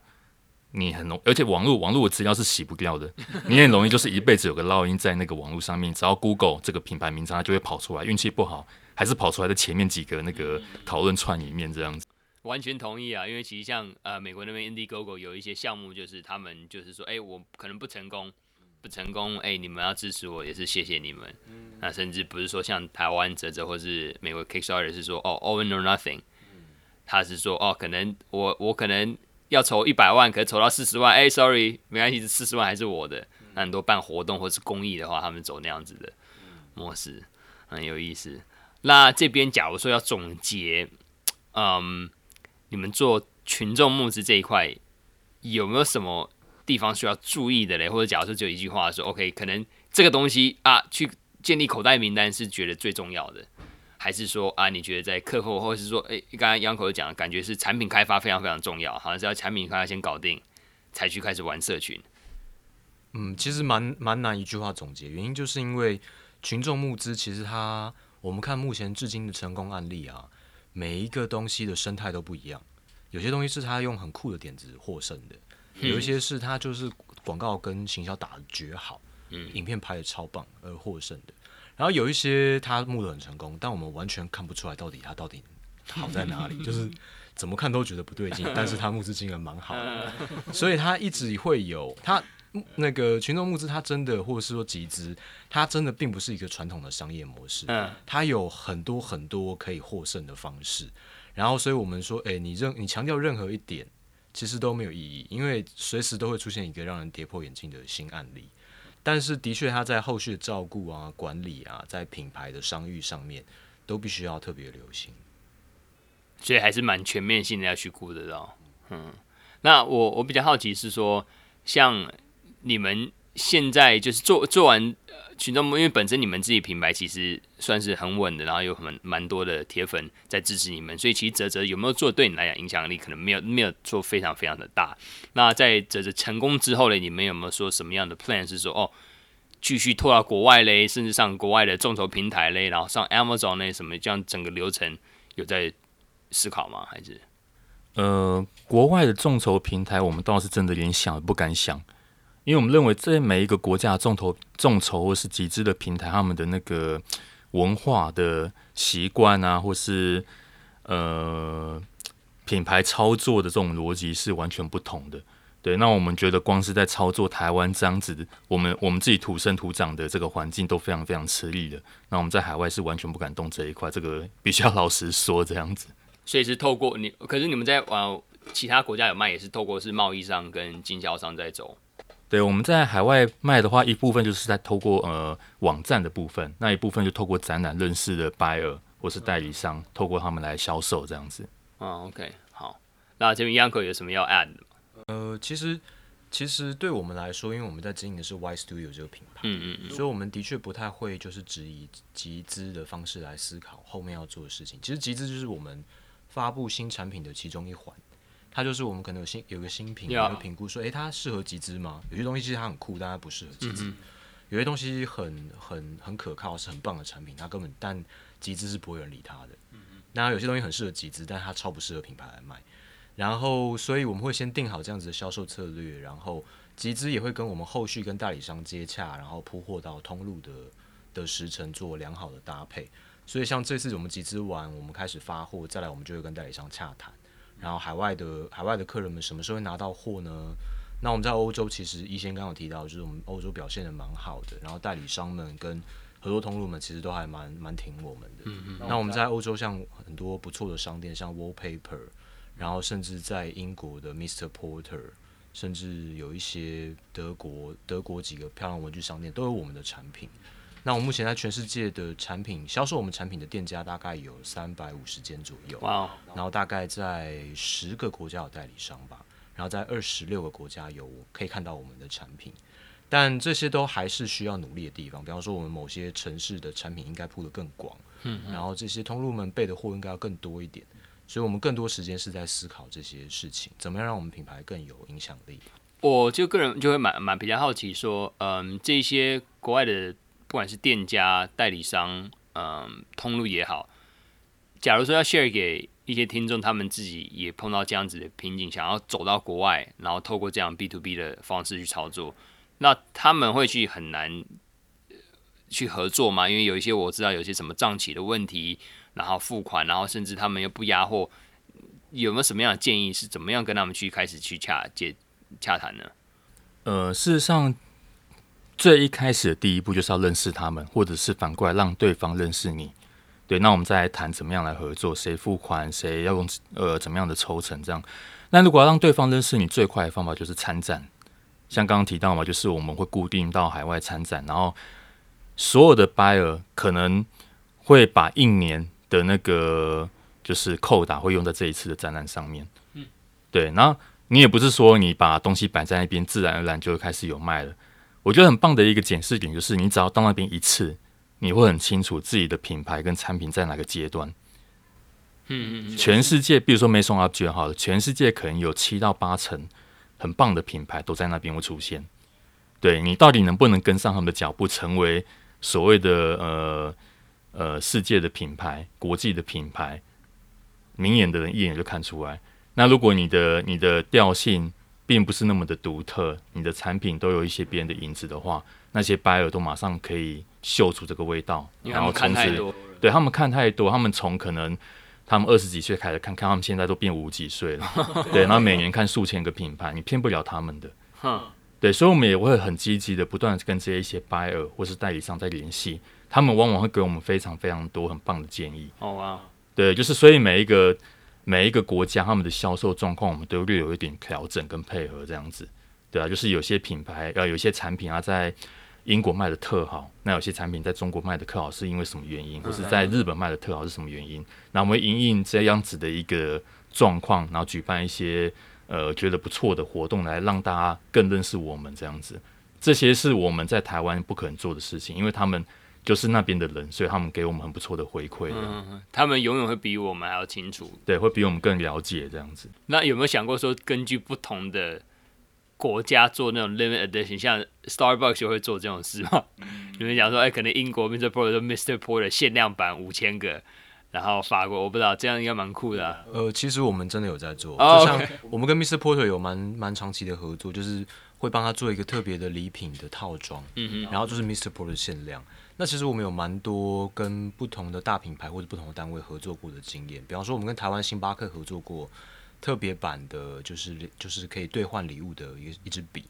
你很容，而且网络网络的资料是洗不掉的，你很容易就是一辈子有个烙印在那个网络上面，只要 Google 这个品牌名称，它就会跑出来。运气不好，还是跑出来的前面几个那个讨论串里面这样子。完全同意啊，因为其实像呃美国那边 Indiegogo 有一些项目，就是他们就是说，哎，我可能不成功。不成功，哎、你们要支持我，也是谢谢你们。嗯、那甚至不是说像台湾哲哲或是美国 Kickstarter 是说哦，all or nothing。他是说哦，可能我我可能要筹一百万，可筹到四十万，哎、，sorry，没关系，这四十万还是我的。那很多办活动或是公益的话，他们走那样子的模式，很有意思。那这边假如说要总结，嗯，你们做群众募资这一块有没有什么？地方需要注意的嘞，或者假如说只有一句话说，OK，可能这个东西啊，去建立口袋名单是觉得最重要的，还是说啊，你觉得在课后，或者是说，诶，刚才 Yanko 讲的感觉是产品开发非常非常重要，好像是要产品开发先搞定，才去开始玩社群。嗯，其实蛮蛮难一句话总结，原因就是因为群众募资，其实它我们看目前至今的成功案例啊，每一个东西的生态都不一样，有些东西是他用很酷的点子获胜的。有一些是他就是广告跟行销打的绝好，嗯，影片拍的超棒而获胜的。然后有一些他募得很成功，但我们完全看不出来到底他到底好在哪里，就是怎么看都觉得不对劲。但是他募资金额蛮好的，所以他一直会有他那个群众募资，他真的或者是说集资，他真的并不是一个传统的商业模式，嗯，他有很多很多可以获胜的方式。然后所以我们说，哎，你任你强调任何一点。其实都没有意义，因为随时都会出现一个让人跌破眼镜的新案例。但是的确，他在后续的照顾啊、管理啊，在品牌的商誉上面，都必须要特别留心。所以还是蛮全面性的要去顾得到。嗯，那我我比较好奇是说，像你们现在就是做做完。群众，因为本身你们自己品牌其实算是很稳的，然后有很蛮多的铁粉在支持你们，所以其实泽泽有没有做对你来讲影响力可能没有没有做非常非常的大。那在啧啧成功之后呢，你们有没有说什么样的 plan 是说哦，继续拖到国外嘞，甚至上国外的众筹平台嘞，然后上 Amazon 那什么这样整个流程有在思考吗？还是呃，国外的众筹平台我们倒是真的连想都不敢想。因为我们认为，在每一个国家众筹、众筹或是集资的平台，他们的那个文化的习惯啊，或是呃品牌操作的这种逻辑是完全不同的。对，那我们觉得，光是在操作台湾这样子，我们我们自己土生土长的这个环境都非常非常吃力的。那我们在海外是完全不敢动这一块，这个必须要老实说这样子。所以是透过你，可是你们在往其他国家有卖，也是透过是贸易商跟经销商在走。对，我们在海外卖的话，一部分就是在透过呃网站的部分，那一部分就透过展览认识的 buyer 或是代理商，透过他们来销售这样子。嗯，OK，好，那这边 Yanko 有什么要 add 的吗？呃，其实其实对我们来说，因为我们在经营的是 Y Studio 这个品牌，嗯嗯嗯，所以我们的确不太会就是只以集资的方式来思考后面要做的事情。其实集资就是我们发布新产品的其中一环。它就是我们可能有新有个新品，有个评估说，哎、欸，它适合集资吗？有些东西其实它很酷，但它不适合集资。有些东西很很很可靠，是很棒的产品，它根本但集资是不会有人理它的。那有些东西很适合集资，但它超不适合品牌来卖。然后，所以我们会先定好这样子的销售策略，然后集资也会跟我们后续跟代理商接洽，然后铺货到通路的的时程做良好的搭配。所以，像这次我们集资完，我们开始发货，再来我们就会跟代理商洽谈。然后海外的海外的客人们什么时候会拿到货呢？那我们在欧洲其实一先刚刚有提到，就是我们欧洲表现的蛮好的，然后代理商们跟合作通路们其实都还蛮蛮挺我们的。嗯嗯。那我们在欧洲像很多不错的商店，像 Wallpaper，然后甚至在英国的 Mr Porter，甚至有一些德国德国几个漂亮文具商店都有我们的产品。那我们目前在全世界的产品销售我们产品的店家大概有三百五十间左右.然后大概在十个国家有代理商吧，然后在二十六个国家有可以看到我们的产品，但这些都还是需要努力的地方。比方说，我们某些城市的产品应该铺得更广，嗯，然后这些通路们备的货应该要更多一点，所以我们更多时间是在思考这些事情，怎么样让我们品牌更有影响力。我就个人就会蛮蛮比较好奇说，嗯，这些国外的。不管是店家、代理商，嗯，通路也好，假如说要 share 给一些听众，他们自己也碰到这样子的瓶颈，想要走到国外，然后透过这样 B to B 的方式去操作，那他们会去很难去合作吗？因为有一些我知道有些什么账期的问题，然后付款，然后甚至他们又不压货，有没有什么样的建议？是怎么样跟他们去开始去洽接洽谈呢？呃，事实上。最一开始的第一步就是要认识他们，或者是反过来让对方认识你。对，那我们再来谈怎么样来合作，谁付款，谁要用呃怎么样的抽成这样。那如果要让对方认识你，最快的方法就是参展。像刚刚提到嘛，就是我们会固定到海外参展，然后所有的 buyer 可能会把一年的那个就是扣打会用在这一次的展览上面。嗯，对。然后你也不是说你把东西摆在那边，自然而然就会开始有卖了。我觉得很棒的一个检视点就是，你只要到那边一次，你会很清楚自己的品牌跟产品在哪个阶段。嗯嗯，全世界，比如说 Maison Objet 好了，全世界可能有七到八成很棒的品牌都在那边会出现。对，你到底能不能跟上他们的脚步，成为所谓的呃呃世界的品牌、国际的品牌，明眼的人一眼就看出来。那如果你的你的调性，并不是那么的独特，你的产品都有一些别人的影子的话，那些 buyer 都马上可以嗅出这个味道，然后从此对他们看太多，他们从可能他们二十几岁开始看，看他们现在都变五几岁了，对，然后每年看数千个品牌，你骗不了他们的，对，所以我们也会很积极的不断跟这些一些 buyer 或是代理商在联系，他们往往会给我们非常非常多很棒的建议。哦啊，对，就是所以每一个。每一个国家他们的销售状况，我们都略有一点调整跟配合，这样子，对啊，就是有些品牌呃，有些产品啊，在英国卖的特好，那有些产品在中国卖的特好，是因为什么原因？或是在日本卖的特好是什么原因？那我们因应这样子的一个状况，然后举办一些呃觉得不错的活动，来让大家更认识我们这样子。这些是我们在台湾不可能做的事情，因为他们。就是那边的人，所以他们给我们很不错的回馈。嗯，他们永远会比我们还要清楚，对，会比我们更了解这样子。那有没有想过说，根据不同的国家做那种 limit edition，像 Starbucks 就会做这种事吗？你们讲说，哎、欸，可能英国 Mr. Porter 说 Mr. Porter 限量版五千个，然后法国我不知道，这样应该蛮酷的、啊。呃，其实我们真的有在做，就像我们跟 Mr. Porter 有蛮蛮长期的合作，就是会帮他做一个特别的礼品的套装，嗯嗯，然后就是 Mr. Porter 限量。那其实我们有蛮多跟不同的大品牌或者不同的单位合作过的经验，比方说我们跟台湾星巴克合作过特别版的，就是就是可以兑换礼物的一一支笔，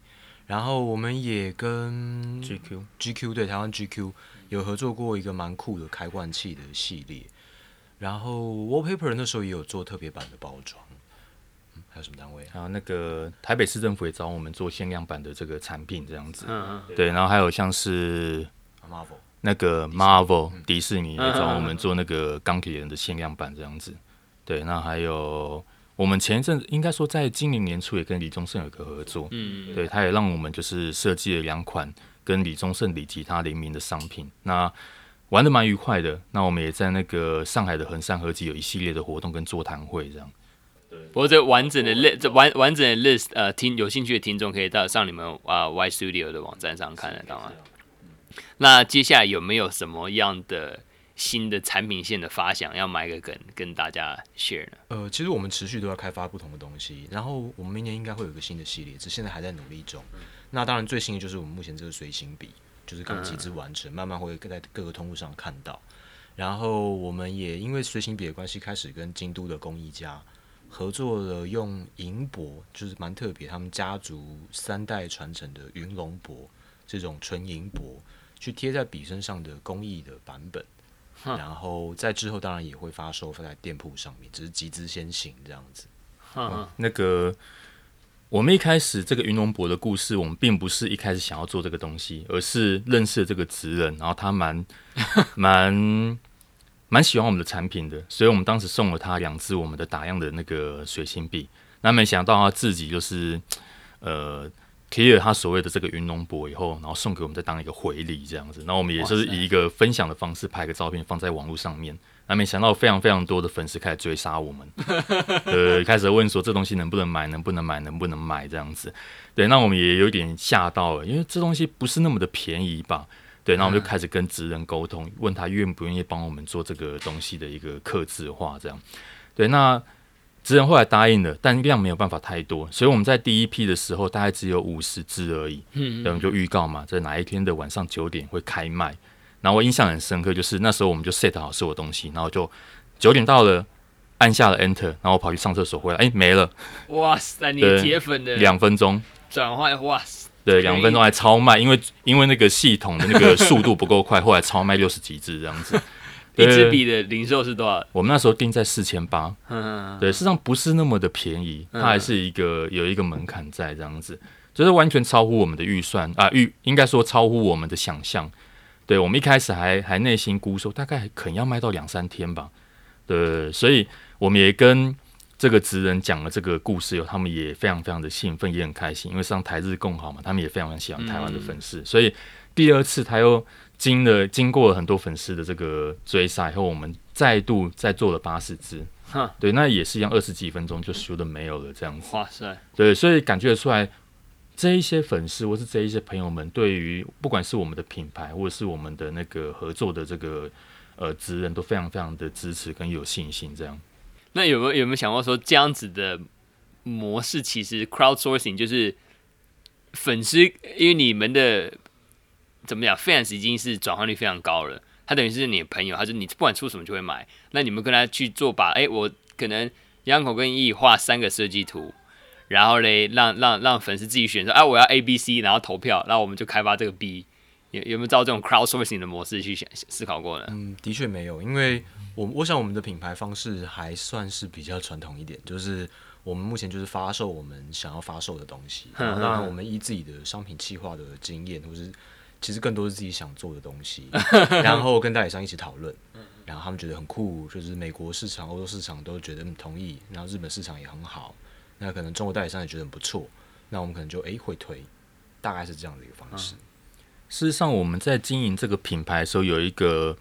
然后我们也跟 GQ GQ 对台湾 GQ 有合作过一个蛮酷的开罐器的系列，然后 Wallpaper 那时候也有做特别版的包装。还有什么单位？还有那个台北市政府也找我们做限量版的这个产品，这样子。嗯嗯。对，然后还有像是 Marvel 那个 Marvel 迪士尼也找我们做那个钢铁人的限量版，这样子。对，那还有我们前一阵应该说在今年年初也跟李宗盛有个合作。嗯。对，他也让我们就是设计了两款跟李宗盛、李吉他联名的商品。那玩的蛮愉快的。那我们也在那个上海的横山合集有一系列的活动跟座谈会这样。对，不过这完整的 list，这完完整的 list，呃，听有兴趣的听众可以到上你们啊、呃、Y Studio 的网站上看得到啊。那接下来有没有什么样的新的产品线的发想要买个梗跟大家 share 呢？呃，其实我们持续都要开发不同的东西，然后我们明年应该会有个新的系列，只现在还在努力中。那当然最新的就是我们目前这个随行笔。就是刚集资完成，慢慢会在各个通路上看到。然后我们也因为随行笔的关系，开始跟京都的工艺家合作了，用银箔，就是蛮特别，他们家族三代传承的云龙箔这种纯银箔，去贴在笔身上的工艺的版本。然后在之后当然也会发售放在店铺上面，只是集资先行这样子。嗯，那个。我们一开始这个云龙博的故事，我们并不是一开始想要做这个东西，而是认识了这个职人，然后他蛮 蛮蛮喜欢我们的产品的，所以我们当时送了他两支我们的打样的那个水性笔。那没想到他自己就是呃贴了他所谓的这个云龙博以后，然后送给我们再当一个回礼这样子。然后我们也是以一个分享的方式拍个照片放在网络上面。那没想到非常非常多的粉丝开始追杀我们，呃，开始问说这东西能不能买，能不能买，能不能买这样子。对，那我们也有点吓到了，因为这东西不是那么的便宜吧？对，那我们就开始跟职人沟通，问他愿不愿意帮我们做这个东西的一个刻字化，这样。对，那职人后来答应了，但量没有办法太多，所以我们在第一批的时候大概只有五十支而已。嗯，然后就预告嘛，在哪一天的晚上九点会开卖。然后我印象很深刻，就是那时候我们就 set 好所有东西，然后就九点到了，按下了 enter，然后我跑去上厕所回来，哎，没了！哇塞，你铁粉的两分钟转换，哇塞，对，两分钟还超卖，因为因为那个系统的那个速度不够快，后来超卖六十几支这样子。一支笔的零售是多少？我们那时候定在四千八，嗯对，事实上不是那么的便宜，它还是一个有一个门槛在这样子，就是完全超乎我们的预算啊，预应该说超乎我们的想象。对，我们一开始还还内心估说，大概可能要卖到两三天吧。对，所以我们也跟这个职人讲了这个故事后，他们也非常非常的兴奋，也很开心，因为上台日共好嘛，他们也非常非常喜欢台湾的粉丝。嗯、所以第二次他又经了经过了很多粉丝的这个追杀以后，我们再度再做了八十支。哈对，那也是一样，二十几分钟就输的没有了这样子。哇塞！对，所以感觉得出来。这一些粉丝或是这一些朋友们，对于不管是我们的品牌，或者是我们的那个合作的这个呃职人，都非常非常的支持跟有信心。这样，那有没有有没有想过说，这样子的模式其实 crowdsourcing 就是粉丝，因为你们的怎么讲，fans 已经是转换率非常高了，他等于是你的朋友，他就你不管出什么就会买，那你们跟他去做吧，哎，我可能杨口跟易画三个设计图。然后嘞，让让让粉丝自己选择，啊，我要 A、B、C，然后投票，然后我们就开发这个 B，有有没有照这种 crowdsourcing 的模式去想思考过呢？嗯，的确没有，因为我我想我们的品牌方式还算是比较传统一点，就是我们目前就是发售我们想要发售的东西，然后当然我们依自己的商品企划的经验，或是其实更多是自己想做的东西，然后跟代理商一起讨论，然后他们觉得很酷，就是美国市场、欧洲市场都觉得很同意，然后日本市场也很好。那可能中国代理商也觉得很不错，那我们可能就诶、欸、会推，大概是这样的一个方式。事实上，我们在经营这个品牌的时候，有一个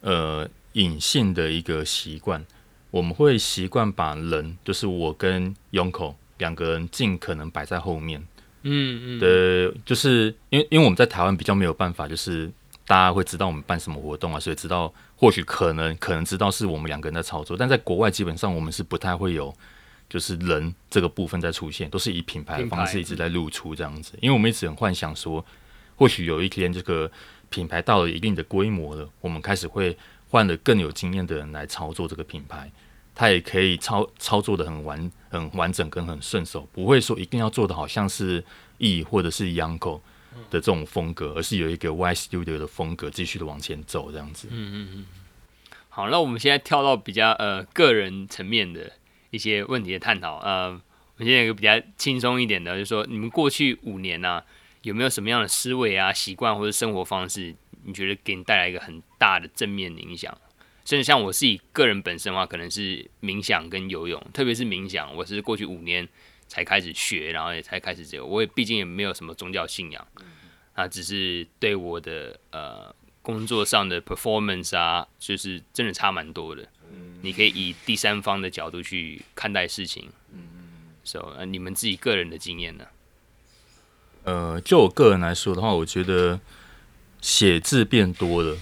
呃隐性的一个习惯，我们会习惯把人，就是我跟 Yonko 两个人尽可能摆在后面。嗯嗯。的，就是因为因为我们在台湾比较没有办法，就是大家会知道我们办什么活动啊，所以知道或许可能可能知道是我们两个人在操作，但在国外基本上我们是不太会有。就是人这个部分在出现，都是以品牌的方式一直在露出这样子。因为我们一直很幻想说，或许有一天这个品牌到了一定的规模了，我们开始会换了更有经验的人来操作这个品牌，他也可以操操作的很完很完整跟很顺手，不会说一定要做的好像是 E 或者是 Yanko 的这种风格，而是有一个 Y Studio 的风格继续的往前走这样子。嗯嗯嗯。好，那我们现在跳到比较呃个人层面的。一些问题的探讨，呃，我们现在有个比较轻松一点的，就是说你们过去五年呢、啊，有没有什么样的思维啊、习惯或者生活方式，你觉得给你带来一个很大的正面的影响？甚至像我自己个人本身的话，可能是冥想跟游泳，特别是冥想，我是过去五年才开始学，然后也才开始这个。我也毕竟也没有什么宗教信仰，啊，只是对我的呃工作上的 performance 啊，就是真的差蛮多的。你可以以第三方的角度去看待事情。So，呃，你们自己个人的经验呢？呃，就我个人来说的话，我觉得写字变多了。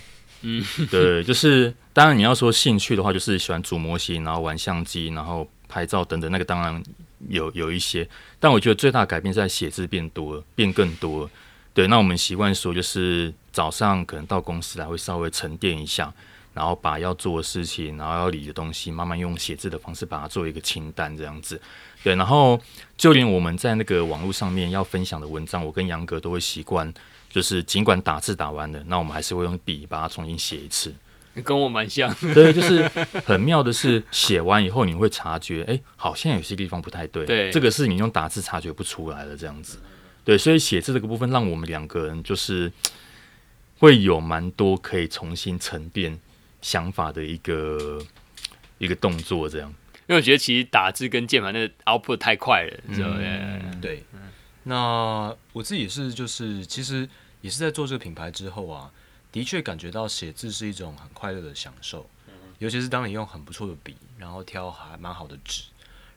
嗯，对，就是当然你要说兴趣的话，就是喜欢组模型，然后玩相机，然后拍照等等，那个当然有有一些。但我觉得最大的改变是在写字变多，变更多。对，那我们习惯说，就是早上可能到公司来会稍微沉淀一下，然后把要做的事情，然后要理的东西，慢慢用写字的方式把它做一个清单这样子。对，然后就连我们在那个网络上面要分享的文章，我跟杨哥都会习惯。就是尽管打字打完了，那我们还是会用笔把它重新写一次。跟我蛮像。对，就是很妙的是，写完以后你会察觉，哎、欸，好像有些地方不太对。对，这个是你用打字察觉不出来的这样子。对，所以写字这个部分，让我们两个人就是会有蛮多可以重新沉淀想法的一个一个动作，这样。因为我觉得其实打字跟键盘那个 output 太快了，是吧？嗯，对。那我自己是，就是其实。也是在做这个品牌之后啊，的确感觉到写字是一种很快乐的享受，尤其是当你用很不错的笔，然后挑还蛮好的纸，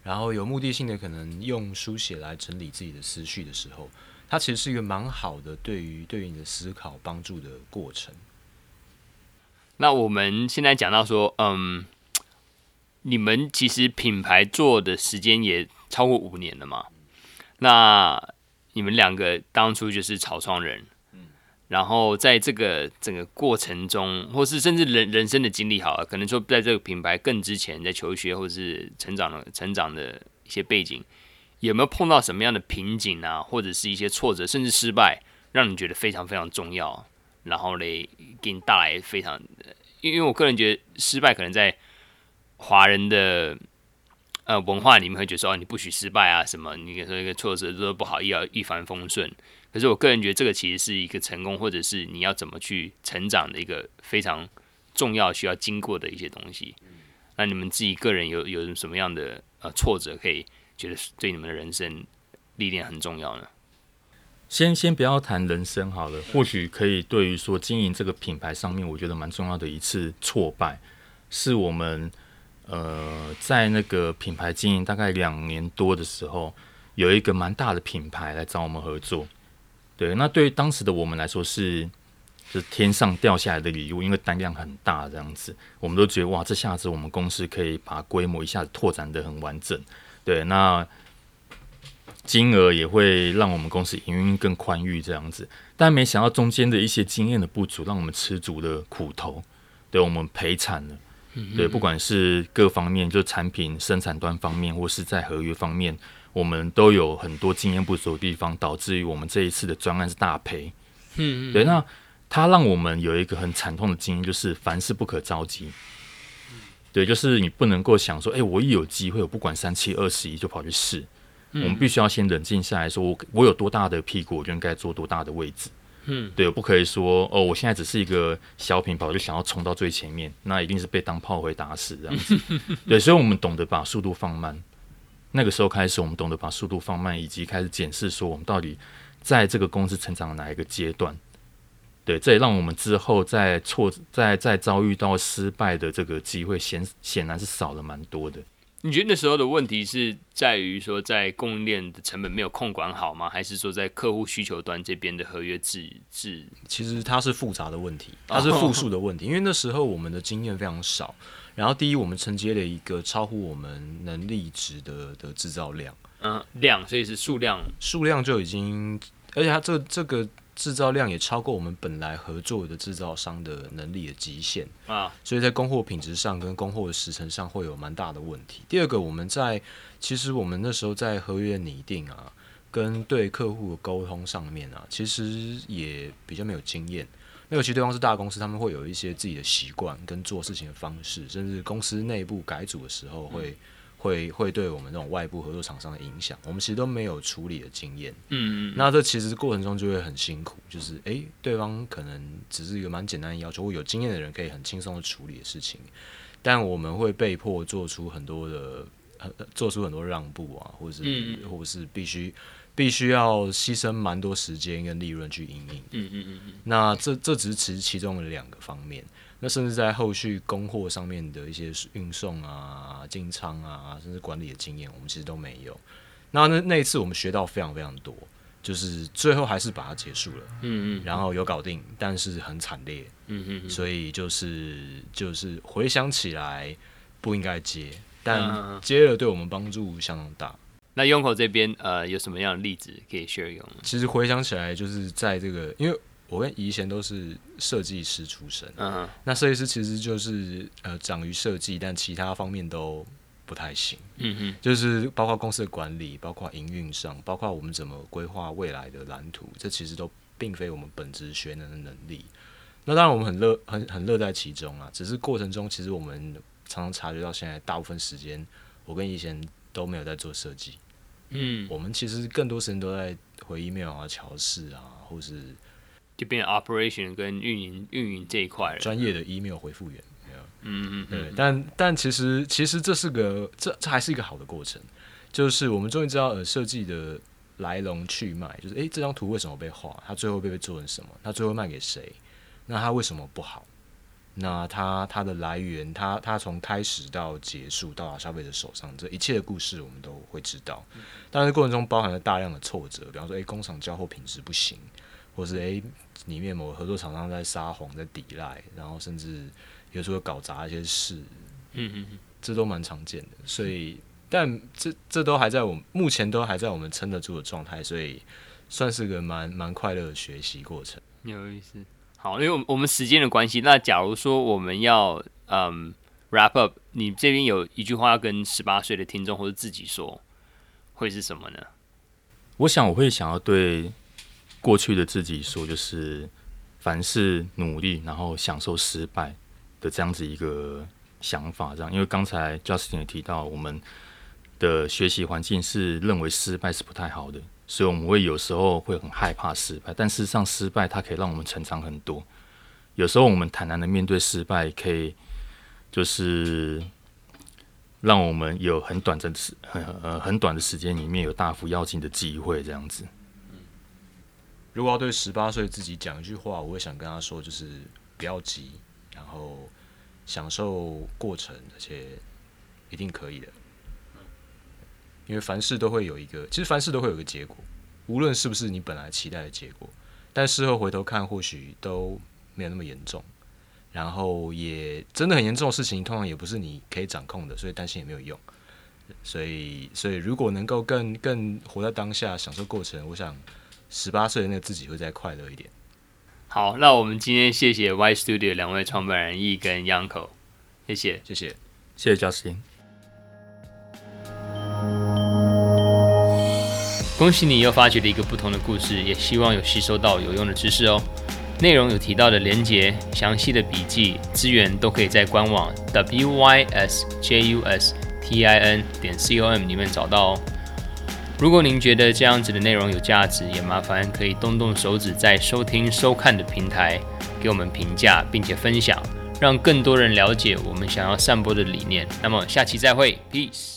然后有目的性的可能用书写来整理自己的思绪的时候，它其实是一个蛮好的对于对于你的思考帮助的过程。那我们现在讲到说，嗯，你们其实品牌做的时间也超过五年了嘛？那你们两个当初就是草创人。然后在这个整个过程中，或是甚至人人生的经历，好了，可能说在这个品牌更之前，在求学或是成长的成长的一些背景，有没有碰到什么样的瓶颈啊，或者是一些挫折，甚至失败，让你觉得非常非常重要，然后嘞，给你带来非常，因为我个人觉得失败可能在华人的呃文化里面会觉得说，哦，你不许失败啊，什么，你说一个挫折都不好，要一帆风顺。可是我个人觉得这个其实是一个成功，或者是你要怎么去成长的一个非常重要需要经过的一些东西。那你们自己个人有有什么样的呃挫折，可以觉得对你们的人生历练很重要呢？先先不要谈人生好了，或许可以对于说经营这个品牌上面，我觉得蛮重要的一次挫败，是我们呃在那个品牌经营大概两年多的时候，有一个蛮大的品牌来找我们合作。对，那对于当时的我们来说是，是天上掉下来的礼物，因为单量很大，这样子，我们都觉得哇，这下子我们公司可以把规模一下子拓展的很完整。对，那金额也会让我们公司营运更宽裕，这样子。但没想到中间的一些经验的不足，让我们吃足了苦头，对，我们赔惨了。对，不管是各方面，就产品生产端方面，或是在合约方面。我们都有很多经验不足的地方，导致于我们这一次的专案是大赔。嗯，对，那它让我们有一个很惨痛的经验，就是凡事不可着急。对，就是你不能够想说，哎，我一有机会，我不管三七二十一就跑去试。我们必须要先冷静下来说，我我有多大的屁股，我就应该坐多大的位置。嗯，对，我不可以说，哦，我现在只是一个小品牌，我就想要冲到最前面，那一定是被当炮灰打死这样子。对，所以我们懂得把速度放慢。那个时候开始，我们懂得把速度放慢，以及开始检视说我们到底在这个公司成长的哪一个阶段。对，这也让我们之后在挫、在在遭遇到失败的这个机会显显然是少了蛮多的。你觉得那时候的问题是在于说在供应链的成本没有控管好吗？还是说在客户需求端这边的合约制制？其实它是复杂的问题，它是复数的问题，因为那时候我们的经验非常少。然后，第一，我们承接了一个超乎我们能力值的的制造量，嗯，量，所以是数量，数量就已经，而且它这这个制造量也超过我们本来合作的制造商的能力的极限啊，所以在供货品质上跟供货的时程上会有蛮大的问题。第二个，我们在其实我们那时候在合约拟定啊，跟对客户的沟通上面啊，其实也比较没有经验。因为其实对方是大公司，他们会有一些自己的习惯跟做事情的方式，甚至公司内部改组的时候会、嗯、会会对我们这种外部合作厂商的影响，我们其实都没有处理的经验。嗯嗯，那这其实过程中就会很辛苦，就是诶、欸，对方可能只是一个蛮简单的要求，或有经验的人可以很轻松的处理的事情，但我们会被迫做出很多的，做出很多让步啊，或者是、嗯、或者是必须必须要牺牲蛮多时间跟利润去营运。嗯嗯嗯嗯，那这这只是其其中的两个方面。那甚至在后续供货上面的一些运送啊、进仓啊，甚至管理的经验，我们其实都没有。那那那一次我们学到非常非常多，就是最后还是把它结束了。嗯嗯。然后有搞定，但是很惨烈。嗯嗯。所以就是就是回想起来不应该接，但接了对我们帮助相当大。那 Yonko 这边呃有什么样的例子可以 share 用？其实回想起来，就是在这个因为。我跟以前都是设计师出身，嗯哼，那设计师其实就是呃长于设计，但其他方面都不太行，嗯哼，就是包括公司的管理，包括营运上，包括我们怎么规划未来的蓝图，这其实都并非我们本职学能的能力。那当然我们很乐很很乐在其中啊，只是过程中其实我们常常察觉到，现在大部分时间我跟以前都没有在做设计，嗯，我们其实更多时间都在回 email 啊、乔事啊，或是。就变成 operation 跟运营运营这一块了，专业的 email 回复员，嗯嗯嗯，对，但但其实其实这是个这这还是一个好的过程，就是我们终于知道呃设计的来龙去脉，就是诶、欸、这张图为什么被画，它最后被被做成什么，它最后卖给谁，那它为什么不好，那它它的来源，它它从开始到结束到达消费者手上，这一切的故事我们都会知道，但是过程中包含了大量的挫折，比方说诶、欸、工厂交货品质不行。或是诶、欸，里面某个合作厂商在撒谎、在抵赖，然后甚至有时候搞砸一些事，嗯嗯嗯，这都蛮常见的。所以，但这这都还在我们目前都还在我们撑得住的状态，所以算是个蛮蛮快乐的学习过程。有意思。好，因为我们时间的关系，那假如说我们要嗯 wrap up，你这边有一句话要跟十八岁的听众或者自己说，会是什么呢？我想我会想要对。过去的自己说，就是凡事努力，然后享受失败的这样子一个想法。这样，因为刚才 Justin 也提到，我们的学习环境是认为失败是不太好的，所以我们会有时候会很害怕失败。但事实上，失败它可以让我们成长很多。有时候我们坦然的面对失败，可以就是让我们有很短暂的时很很短的时间里面有大幅跃进的机会，这样子。如果要对十八岁自己讲一句话，我会想跟他说，就是不要急，然后享受过程，而且一定可以的。因为凡事都会有一个，其实凡事都会有一个结果，无论是不是你本来期待的结果，但事后回头看，或许都没有那么严重。然后也真的很严重的事情，通常也不是你可以掌控的，所以担心也没有用。所以，所以如果能够更更活在当下，享受过程，我想。十八岁的那个自己会再快乐一点。好，那我们今天谢谢 Y Studio 两位创办人 Yi 跟 Yanko，谢谢，谢谢，谢谢 Justin。恭喜你又发掘了一个不同的故事，也希望有吸收到有用的知识哦。内容有提到的连结、详细的笔记、资源都可以在官网 w y s j u s t i n 点 c o m 里面找到哦。如果您觉得这样子的内容有价值，也麻烦可以动动手指，在收听收看的平台给我们评价，并且分享，让更多人了解我们想要散播的理念。那么下期再会，Peace。